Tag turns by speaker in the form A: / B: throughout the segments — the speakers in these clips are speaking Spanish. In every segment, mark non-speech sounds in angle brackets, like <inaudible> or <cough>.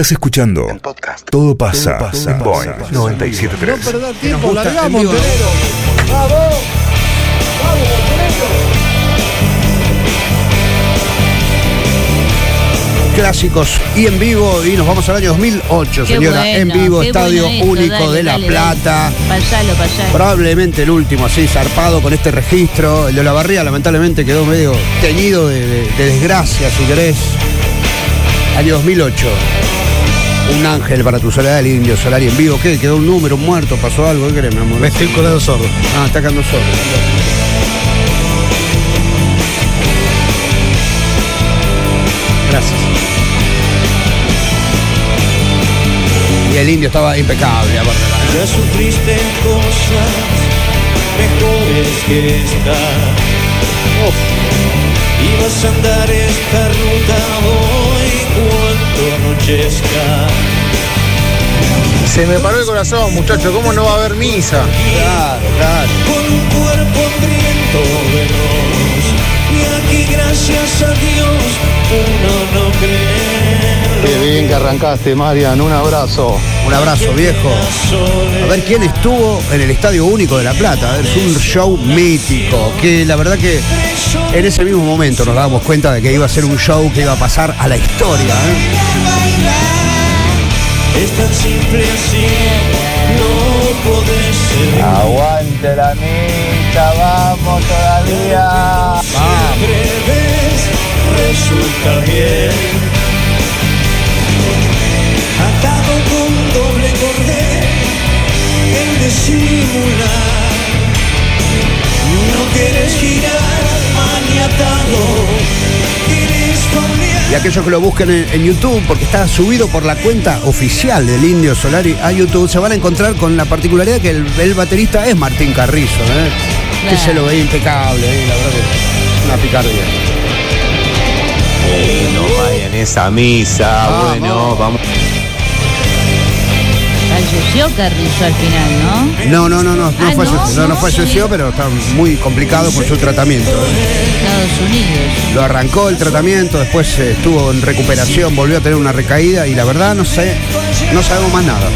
A: Estás escuchando
B: podcast.
A: Todo pasa,
B: pasa.
C: No
A: 973.
C: perder tiempo, largamos. ¡Vamos! ¡Vamos, Montenegro!
D: Clásicos y en vivo y nos vamos al año 2008,
E: Qué
D: señora.
E: bueno,
D: en vivo, Estadio
E: bueno esto,
D: Único
E: dale,
D: de La
E: dale,
D: Plata.
E: dale. Payalo.
D: Probablemente el último, así zarpado con este registro. El de la barría lamentablemente quedó medio teñido de, de- de desgracia, si querés. Año 2008. Un ángel para tu soledad, el indio Solari en vivo. ¿Qué? ¿Quedó un número, un muerto? ¿Pasó algo? ¿Qué querés, mi amor?
C: Me estoy colando sordo.
D: Ah, está quedando solo.
C: Gracias.
D: Y el indio estaba impecable, aparte.
F: Ya sufriste cosas mejores que esta. Y vas a andar esta ruta hoy anochezca.
G: Se me paró el corazón, muchacho. ¿Cómo no va a haber misa?
D: Claro, claro.
F: Con un cuerpo hambriento de luz. Y aquí gracias a Dios uno no cree.
G: Qué bien que arrancaste, Marian. Un abrazo.
D: Un abrazo, viejo. A ver quién estuvo en el Estadio Único de La Plata. Es un show mítico. Que la verdad que en ese mismo momento nos dábamos cuenta de que iba a ser un show que iba a pasar a la historia. ¿eh?
F: Es tan simple así, no podés ser.
G: Aguante la misa, vamos todavía.
F: Resulta bien. Doble cordel, el disimular. No quieres girar, maniatado, quieres familiar.
D: Y aquellos que lo busquen en, en YouTube, porque está subido por la cuenta oficial del Indio Solari a YouTube, se van a encontrar con la particularidad que el, el baterista es Martín Carrizo. ¿eh? Que se lo ve impecable, ¿eh? la verdad que una picardía.
H: no vayan esa misa, bueno, vamos.
E: Falleció Carrizo al final, ¿no?
D: No, no, no, no, no
E: Ah,
D: falleció,
E: ¿no?
D: no, no falleció, pero está muy complicado por su tratamiento.
E: Estados Unidos.
D: Lo arrancó el tratamiento, después eh, estuvo en recuperación, volvió a tener una recaída y la verdad no sé, no sabemos más nada.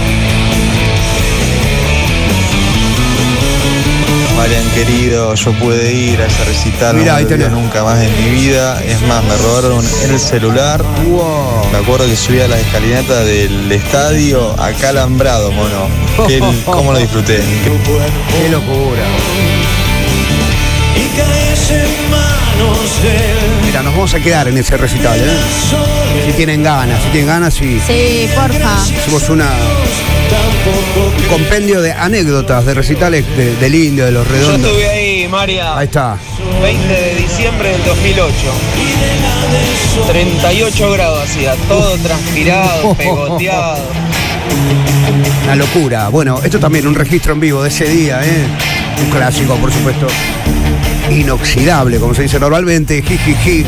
I: Marian querido, yo pude ir a ese recital,
D: Mirá,
I: no me nunca más en mi vida. Es más, me robaron el celular.
D: Wow.
I: Me acuerdo que subí a la escalinata del estadio acá alambrado, mono. Qué- ¿Cómo lo disfruté?
D: Qué locura. Mira, nos vamos a quedar en ese recital, ¿eh? Si tienen ganas, si tienen ganas y
J: Sí, porfa.
D: hacemos una un compendio de anécdotas de recitales de- del indio, de los
H: Yo
D: redondos.
H: estuve ahí, María,
D: Ahí está.
H: 20 de diciembre del 2008. 38 grados hacía, todo transpirado, <laughs> pegoteado.
D: Una locura. Bueno, esto también, un registro en vivo de ese día, ¿eh? Un clásico, por supuesto. Inoxidable, como se dice normalmente. Jijiji.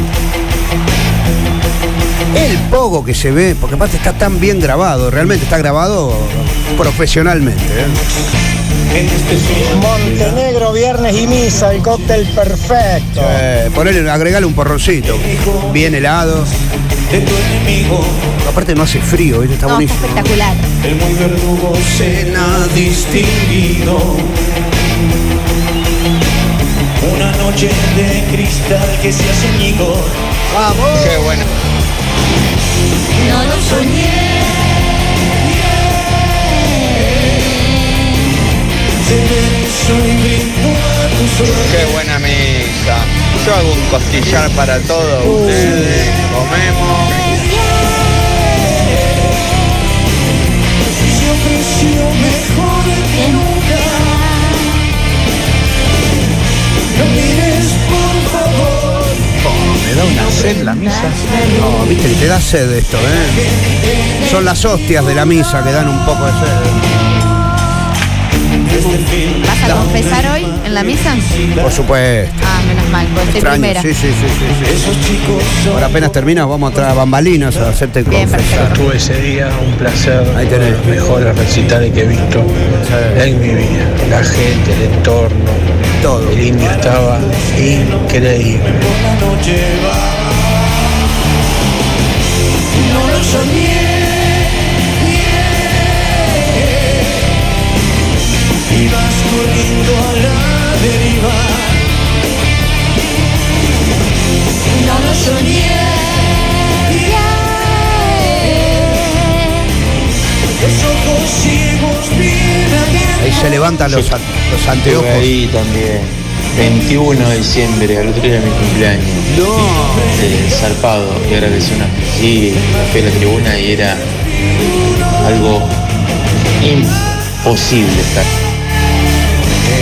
D: El pogo que se ve, porque aparte está tan bien grabado, realmente está grabado profesionalmente. ¿eh?
G: Montenegro, viernes y misa, el cóctel perfecto.
D: Eh, ponele, agregale un porroncito. Bien helado.
F: de tu enemigo.
D: Aparte no hace frío, está
J: No,
D: buenísimo.
J: espectacular.
F: El muy verdugo cena distinguido. Una noche de cristal que se hace añigo.
G: Qué bueno.
E: No lo soñé.
G: Qué buena misa. Yo hago un costillar para todos ustedes. Comemos. Da una sed la misa.
D: No, viste te da sed esto, ¿eh? Son las hostias de la misa que dan un poco de sed.
J: ¿Vas a confesar hoy en la misa?
D: Por supuesto.
J: Ah, menos mal, pues
D: Extraño.
J: primera.
D: Sí, sí, sí, sí.
F: Esos chicos
D: Ahora apenas terminas, vamos a traer bambalinas a hacerte
J: Bien,
D: confesar.
G: Tuve ese día un placer.
D: Ahí tenés.
G: Los mejores recitales que he visto en mi vida. La gente, el entorno.
D: Todo.
G: El indio estaba increíble.
F: No lo soñé.
D: Los, los anteojos.
H: ahí también. 21 de diciembre, al otro día de mi cumpleaños.
D: No.
H: Eh, zarpado, y ahora que suena así, fui a la tribuna y era algo imposible estar.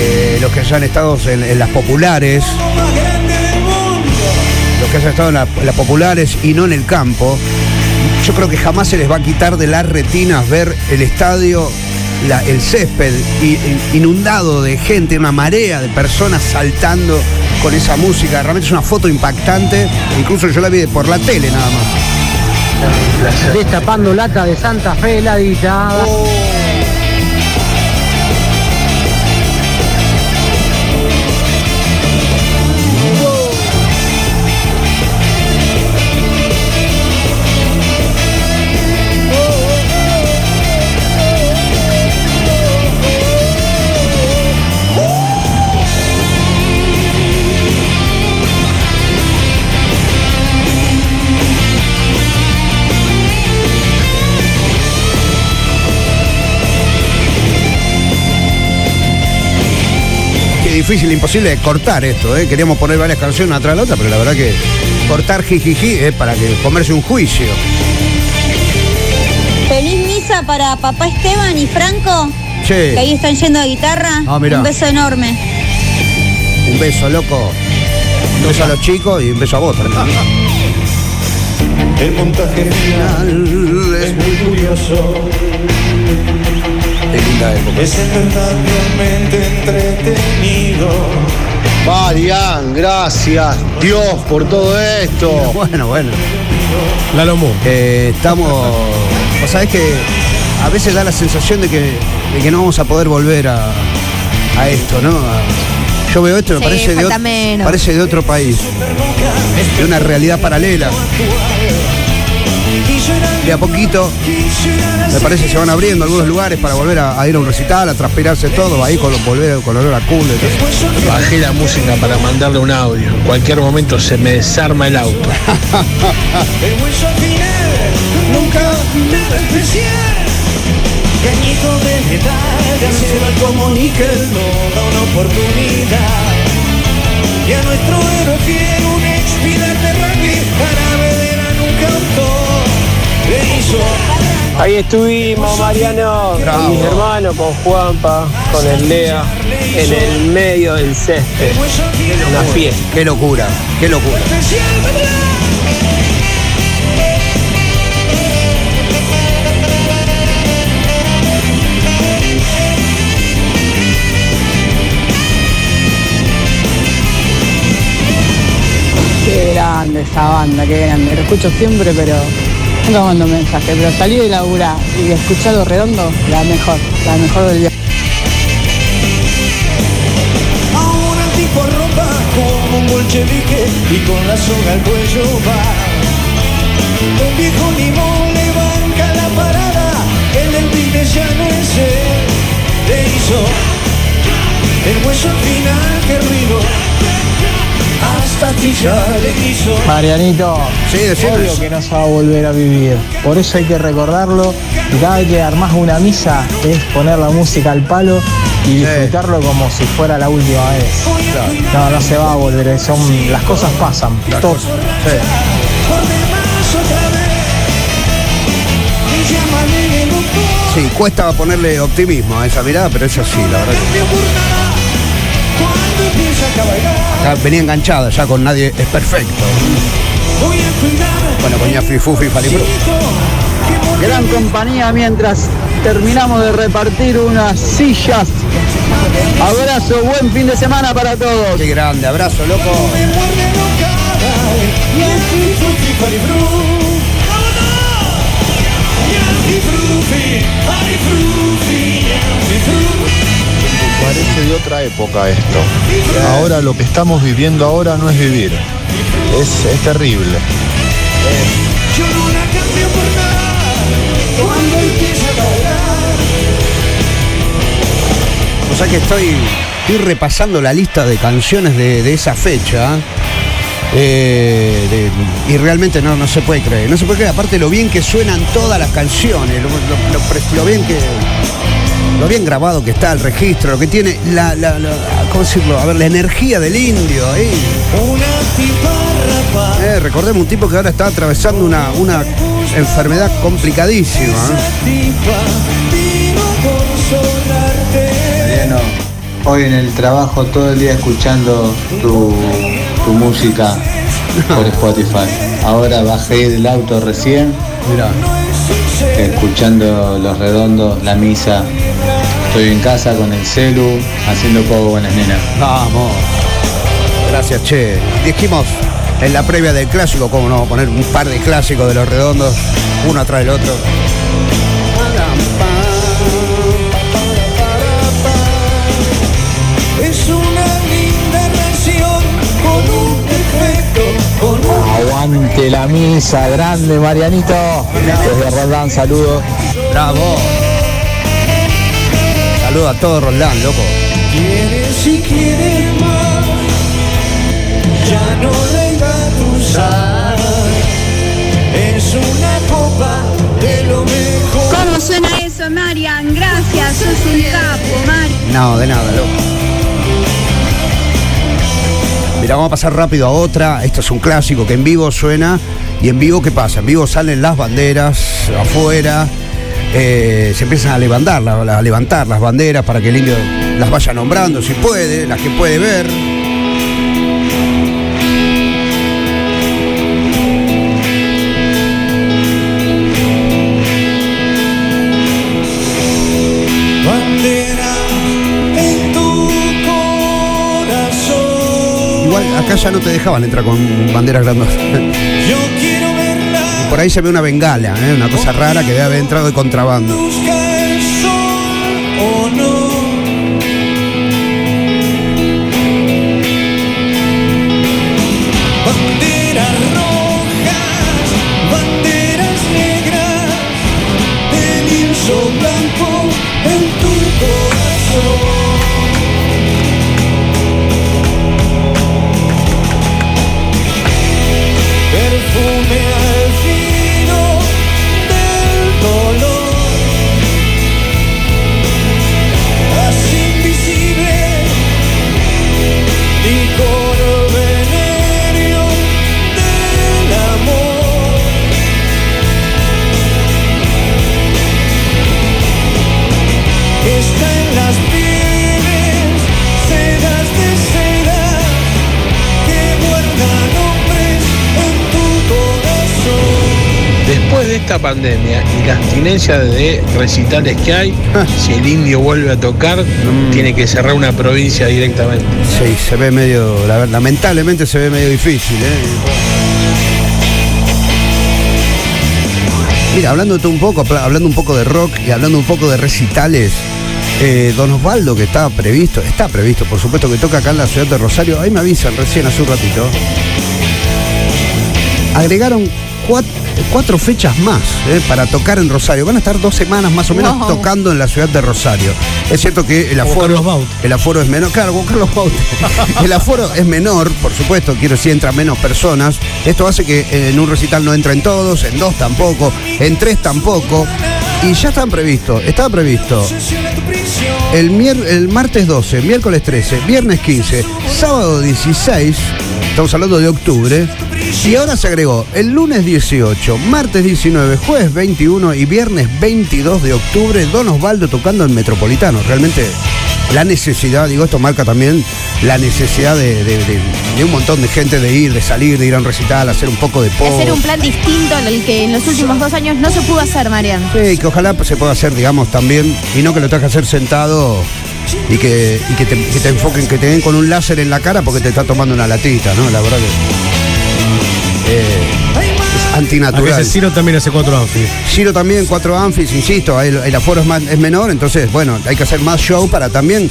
D: Eh, los que hayan estado en, en las populares, los que hayan estado en, la- en las populares y no en el campo, yo creo que jamás se les va a quitar de las retinas ver el estadio, la- el césped inundado de gente, una marea de personas saltando con esa música. Realmente es una foto impactante, incluso yo la vi por la tele nada más.
A: Destapando lata de Santa Fe heladita.
D: Qué difícil, imposible de cortar esto, ¿eh? Queríamos poner varias canciones una tras la otra, pero la verdad que cortar jijiji es para que comerse un juicio.
B: Feliz misa para papá Esteban y Franco, que ahí están yendo a guitarra.
D: Ah, mirá.
B: Un beso enorme.
D: un beso, loco. Un beso a los chicos y un beso a vos también.
F: El montaje final es muy curioso.
D: Linda época.
F: Es entretenido.
K: Marian, gracias Dios por todo esto.
D: Bueno, bueno.
C: La Lomo.
D: Eh, estamos. Vos sabés que a veces da la sensación de que, de que no vamos a poder volver a, a esto, ¿no? A- yo veo esto, me
J: Sí,
D: de, parece de otro país, de una realidad paralela. De a poquito, me parece que se van abriendo algunos lugares para volver a, a ir a un recital, a transpirarse todo, ahí con, volver con olor a culo.
C: Bajé la música para mandarle un audio. En cualquier momento se me desarma el auto.
F: El hueso al final nunca nada especial. Cañito de metal, de acero como níquel, no da una oportunidad. Y a nuestro héroe fiel, un ex de rugby,
A: Ahí estuvimos, Mariano,
D: Bravo.
A: con mis hermanos, con Juanpa, con el Lea, en el medio del césped. Una fiesta.
D: Qué locura, qué locura.
A: Qué grande esa banda, qué grande. Lo escucho siempre, pero nunca mando mensaje. Pero salí de laburar y escucharlo redondo, la mejor, la mejor del día.
F: Ahora el tipo ropa como un bolchevique y con la soga al cuello va. Un viejo limón le banca la parada, el empine ya no es él. Le hizo el hueso al final que ruido.
A: Marianito,
D: Sí,
A: obvio que no se va a volver a vivir. Por eso hay que recordarlo. Y cada vez que armás una misa es poner la música al palo y disfrutarlo como si fuera la última vez. No, no se va a volver. Son, las cosas pasan. Todo-
F: llámale el doctor.
D: Sí, cuesta ponerle optimismo a esa mirada, pero es así, la verdad. Ya venía enganchada ya con nadie es perfecto.
F: Voy a cuidar.
D: Bueno, ponía Free Fufi, Falipro.
A: Gran compañía mientras terminamos de repartir unas sillas. Abrazo, buen fin de semana para todos.
D: Qué grande, abrazo, loco.
I: Parece de otra época esto. Ahora lo que estamos viviendo ahora no es vivir. Es, es terrible.
D: O sea que estoy, repasando la lista de canciones de, esa fecha. eh, y realmente no, no se puede creer. No se puede creer, aparte lo bien que suenan todas las canciones, lo bien que. Lo bien grabado que está el registro, lo que tiene, la, la, la- ¿cómo decirlo? A ver, la energía del indio ahí. Eh, recordemos un tipo que ahora está atravesando una, una enfermedad complicadísima. ¿eh?
L: Mariano, hoy en el trabajo todo el día escuchando tu, tu música por Spotify. Ahora bajé del auto recién, escuchando los redondos, la misa. Estoy en casa con el celu, haciendo poco buenas nenas.
D: Vamos. Gracias, che. Dijimos en la previa del clásico, cómo no, poner un par de clásicos de los redondos, uno atrás del otro.
F: Es una linda canción con un defecto, con un
A: Aguante la misa, grande Marianito. Desde Roldán, saludos.
D: Bravo. Saludo a todo Roldán, loco.
F: Quieres y quieres más, ya no deja tu sal. Es una copa de lo mejor.
B: ¿Cómo suena eso, Marian? Gracias, sos un capo, Marian.
D: No, de nada, loco. Mira, vamos a pasar rápido a otra. Esto es un clásico que en vivo suena. ¿Y en vivo qué pasa? En vivo salen las banderas afuera. Eh, se empiezan a levantar, a levantar las banderas para que el indio las vaya nombrando, si puede, las que puede ver. Igual acá ya no te dejaban entrar con banderas grandes. Por ahí se ve una bengala, ¿eh? una cosa rara que debe haber entrado de contrabando.
C: Pandemia y la abstinencia de recitales que hay, si el indio vuelve a tocar, tiene que cerrar una provincia directamente.
D: Sí, se ve medio, la lamentablemente se ve medio difícil, ¿eh? Mira, hablando un poco, habla- hablando un poco de rock y hablando un poco de recitales, eh, Don Osvaldo, que estaba previsto, está previsto, por supuesto, que toca acá en la ciudad de Rosario, ahí me avisan recién hace un ratito, agregaron cuat- cuatro, fechas más eh, para tocar en Rosario. Van a estar dos semanas más o menos
E: Wow.
D: tocando en la ciudad de Rosario. Es cierto que el aforo, el aforo es menor. Claro, Carlos Baute. <laughs> el aforo es menor, por supuesto, quiero decir, entran menos personas. Esto hace que en un recital no entren todos, en dos tampoco, en tres tampoco. Y ya están previstos, está previsto el, martes 12, miércoles 13, viernes 15, sábado 16, estamos hablando de octubre, y ahora se agregó el lunes 18, martes 19, jueves 21 y viernes 22 de octubre, Don Osvaldo tocando en Metropolitano. Realmente la necesidad, digo, esto marca también la necesidad de- de un montón de gente de ir, de salir, de ir a un recital, hacer un poco de
J: De
D: pop.
J: hacer un plan distinto al que en los últimos dos años no se pudo hacer, Marian.
D: Sí, que ojalá pues, se pueda hacer, digamos, también, y no que lo tengas que hacer sentado y que, y que, te, que te enfoquen, que te den con un láser en la cara porque te está tomando una latita, ¿no? La verdad que eh, es antinatural.
M: Ese Ciro también hace cuatro anfis.
D: Ciro también, cuatro anfis, insisto, el, el aforo es, más- es menor, entonces, bueno, hay que hacer más show para también,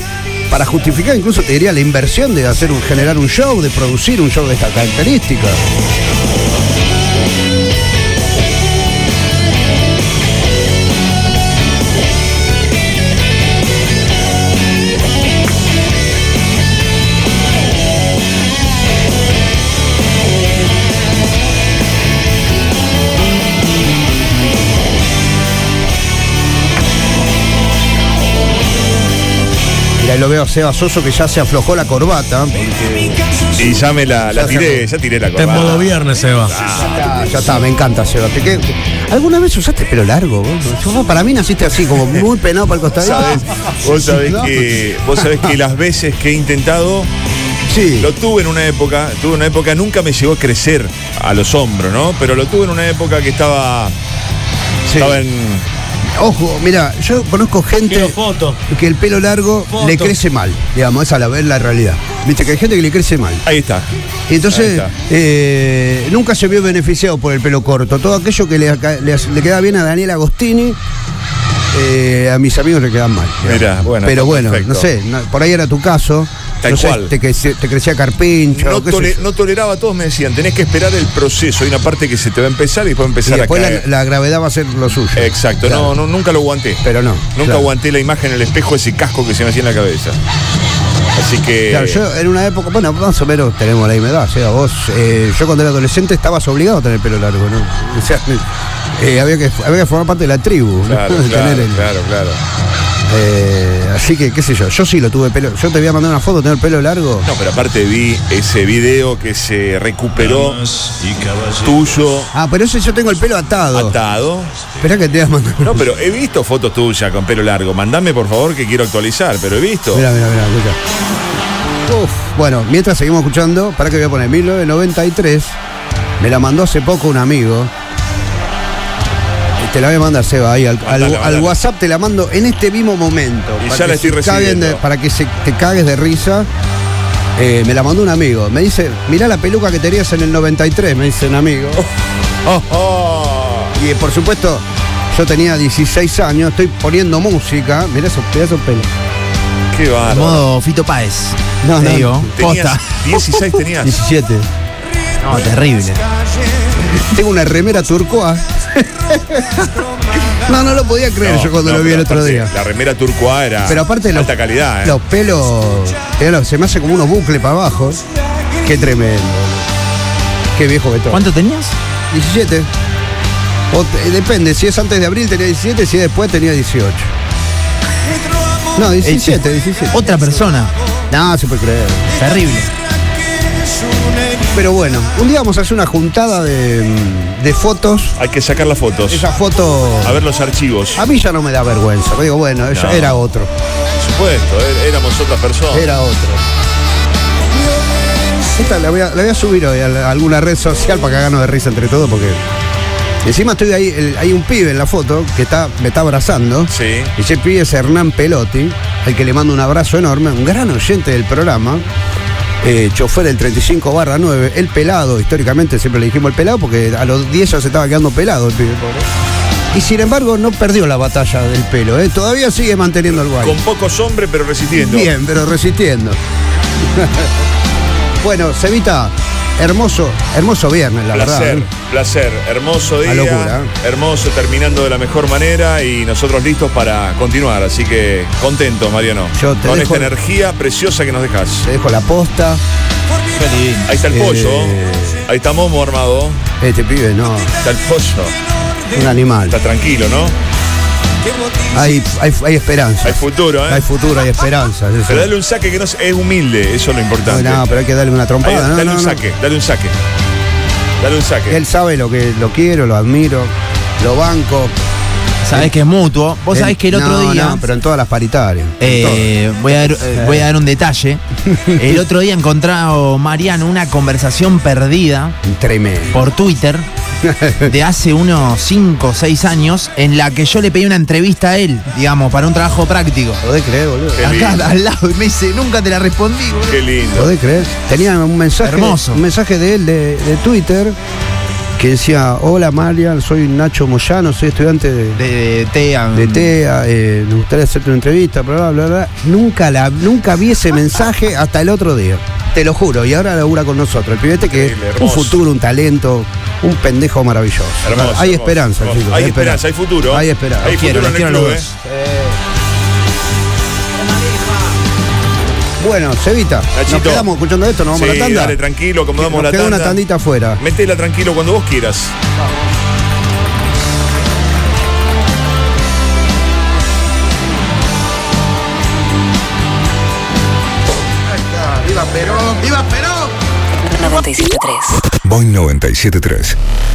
D: para justificar, incluso te diría, la inversión de hacer un, generar un show, de producir un show de esta característica. Ahí lo veo a Seba Soso que ya se aflojó la corbata. Porque
M: Y ya me la, la
D: Ya
M: tiré, ya tiré la
N: Está en
M: corbata.
N: modo viernes, Seba.
D: ya, ya está, me encanta Seba. ¿Te qué- ¿Alguna vez usaste pelo largo? vos? Para mí naciste así, como muy penado para el costadito.
M: ¿Sabes? Vos <laughs> sabés
D: ¿No?
M: que vos sabés que las veces que he intentado
D: Sí.
M: lo tuve en una época, tuve una época nunca me llegó a crecer a los hombros, ¿no? Pero lo tuve en una época que estaba
D: Sí.
M: estaba en
D: Ojo, mira, yo conozco gente
N: foto.
D: que el pelo largo
N: Foto.
D: le crece mal. Digamos, esa es la, es la realidad. Viste que hay gente que le crece mal.
M: ahí está.
D: Y entonces,
M: Ahí está.
D: eh, nunca se vio beneficiado por el pelo corto. Todo aquello que le, aca- le, le queda bien a Daniel Agostini, eh, a mis amigos le quedan mal.
M: Mirá, bueno,
D: Pero bueno,
M: perfecto.
D: no sé, no- por ahí era tu caso.
M: Tal
D: no sé,
M: cual.
D: te, crecía carpincho.
M: No, tole- no toleraba, todos me decían, tenés que esperar el proceso. Hay una parte que se te va a empezar y después va a
D: y
M: empezar
D: después
M: a
D: la,
M: caer.
D: la gravedad va a ser lo suyo.
M: Exacto,
D: Claro.
M: no, no, nunca lo aguanté.
D: Pero no.
M: Nunca
D: claro.
M: aguanté la imagen en el espejo, ese casco que se me hacía en la cabeza. Así que.
D: Claro, yo en una época, bueno, más o menos tenemos la misma edad, o sea, vos, eh, yo cuando era adolescente estabas obligado a tener pelo largo, ¿no? <laughs> O sea, eh, había, que, había que formar parte de la tribu, ¿no?
M: Claro, <laughs>
D: Tener
M: claro,
D: el-
M: claro, claro.
D: Eh, así que, qué sé yo, yo sí lo tuve pelo, yo te voy a mandar una foto, tener pelo largo.
M: No, pero aparte vi ese video que se recuperó tuyo,
D: Ah, pero ese yo tengo el pelo atado.
M: atado.
D: Esperá que te voy a mandar.
M: No, pero he visto fotos tuyas con pelo largo. Mandame, por favor, que quiero actualizar, pero he visto.
D: Mira, mira, mira, escucha. Uf, bueno, mientras seguimos escuchando, para que voy a poner 1993, me la mandó hace poco un amigo. Te la voy a mandar, Seba, ahí al, al-
M: Mandala,
D: al
M: mandala.
D: WhatsApp te la mando en este mismo momento.
M: Y
D: para
M: ya
D: que
M: la estoy recibiendo.
D: de- para que se, te cagues de risa. Eh, me la mandó un amigo. Me dice, mirá la peluca que tenías en el 93, me dice un amigo. <laughs>
M: Oh, oh.
D: Y eh, por supuesto, yo tenía 16 años, estoy poniendo música. Mirá esos pedazos de pelo.
M: Qué bárbaro.
O: Modo Fito Páez.
D: No,
O: te
D: no,
O: digo.
M: Tenías
O: Posta.
M: 16 tenías. <laughs>
D: 17.
O: No, terrible.
D: Tengo una remera turcoa. no, no lo podía creer
M: No,
D: yo cuando
M: no,
D: lo vi el
M: pero
D: otro
M: aparte,
D: día.
M: La remera turcoa era
D: Pero aparte los,
M: alta calidad, ¿eh?
D: los pelos, mirá, se me hace como unos bucles para abajo. Qué tremendo. Qué viejo que todo.
O: ¿Cuánto tenías?
D: 17. O te- depende, si es antes de abril tenía 17, si es después tenía 18. No, 17, 17.
O: Otra persona.
D: No, se puede creer.
O: Terrible.
D: Pero bueno, un día vamos a hacer una juntada de, de fotos.
M: Hay que sacar las fotos.
D: Esa foto.
M: A ver los archivos.
D: A mí ya no me da vergüenza. Digo, bueno,
M: No.
D: era otro.
M: Por supuesto, é- éramos otras personas.
D: Era otro. Esta la voy a, la voy a subir hoy a, alguna red social para cagarnos de risa entre todos porque. Encima estoy ahí, el- hay un pibe en la foto que está, me está abrazando.
M: Sí.
D: Y ese pibe es Hernán Pelotti, al que le mando un abrazo enorme, un gran oyente del programa. Eh, chofer del 35 barra 9, el pelado, históricamente siempre le dijimos el pelado porque a los 10 ya se estaba quedando pelado el pibe, pobre. Y sin embargo no perdió la batalla del pelo, ¿eh? todavía sigue manteniendo el guay.
M: Con pocos hombres, pero resistiendo.
D: Bien, pero resistiendo. <laughs> bueno, Cevita, hermoso, hermoso viernes, la
M: placer,
D: verdad. ¿eh?
M: placer. Hermoso día.
D: Locura.
M: Hermoso, terminando de la mejor manera y nosotros listos para continuar. Así que contento, Mariano.
D: Yo te
M: Con
D: dejo-
M: esta energía preciosa que nos dejas.
D: Te dejo la posta.
M: Ahí está el
D: Eh,
M: pollo. Ahí está Momo armado.
D: Este pibe, no,
M: Está el pollo.
D: un animal.
M: Está tranquilo, ¿no?
D: Hay, hay, hay esperanza.
M: Hay futuro, ¿eh?
D: Hay futuro, hay esperanza. eso.
M: Pero dale un saque que no es, es humilde, eso es lo importante.
D: No, pero hay que darle una
M: Ahí,
D: trompada. no,
M: dale
D: no,
M: un
D: no.
M: saque, dale un saque. Dale un saque.
D: Él sabe lo que lo quiero, lo admiro, lo banco.
O: Sabés que es mutuo. Vos sabés que el otro
D: no,
O: día.
D: no, pero en todas las paritarias.
O: Eh, voy, a dar, eh, voy a dar un detalle. <laughs> El otro día encontrado Mariano una conversación perdida.
D: Tremendo.
O: por Twitter de hace unos 5 o 6 años en la que yo le pedí una entrevista a él, digamos, para un trabajo práctico.
D: ¿Podés creer, boludo?
M: Qué
O: Acá
M: lindo.
O: al lado y me dice, nunca te la respondí, boludo".
M: Qué lindo.
D: ¿Podés creer? Tenía un mensaje,
O: Hermoso.
D: un mensaje de él de, de Twitter que decía, hola Marian, soy Nacho Moyano, soy estudiante de,
O: De, de TEA.
D: de TEA, eh, me gustaría hacerte una entrevista, bla, bla, bla, bla. Nunca, la, nunca vi ese mensaje hasta el otro día. Te lo juro, y ahora labura con nosotros. El pibete que es un futuro, un talento, un pendejo maravilloso.
M: Hermoso,
D: hay
M: hermoso,
D: esperanza,
M: hermoso.
D: chicos.
M: Hay esperanza, hay futuro.
D: Hay esperanza.
M: Hay
O: quiero,
M: futuro en el
O: quiero
M: club,
O: los
M: ¿eh?
D: Bueno, Cevita,
M: Nachito.
D: nos quedamos escuchando esto, nos vamos a la tanda.
M: dale, tranquilo, acomodamos
D: Nos
M: la
D: queda
M: tanda.
D: una tandita afuera.
M: Metela tranquilo cuando vos quieras.
D: Perón! ¡Viva Perón!
N: 973.
P: Boing 973.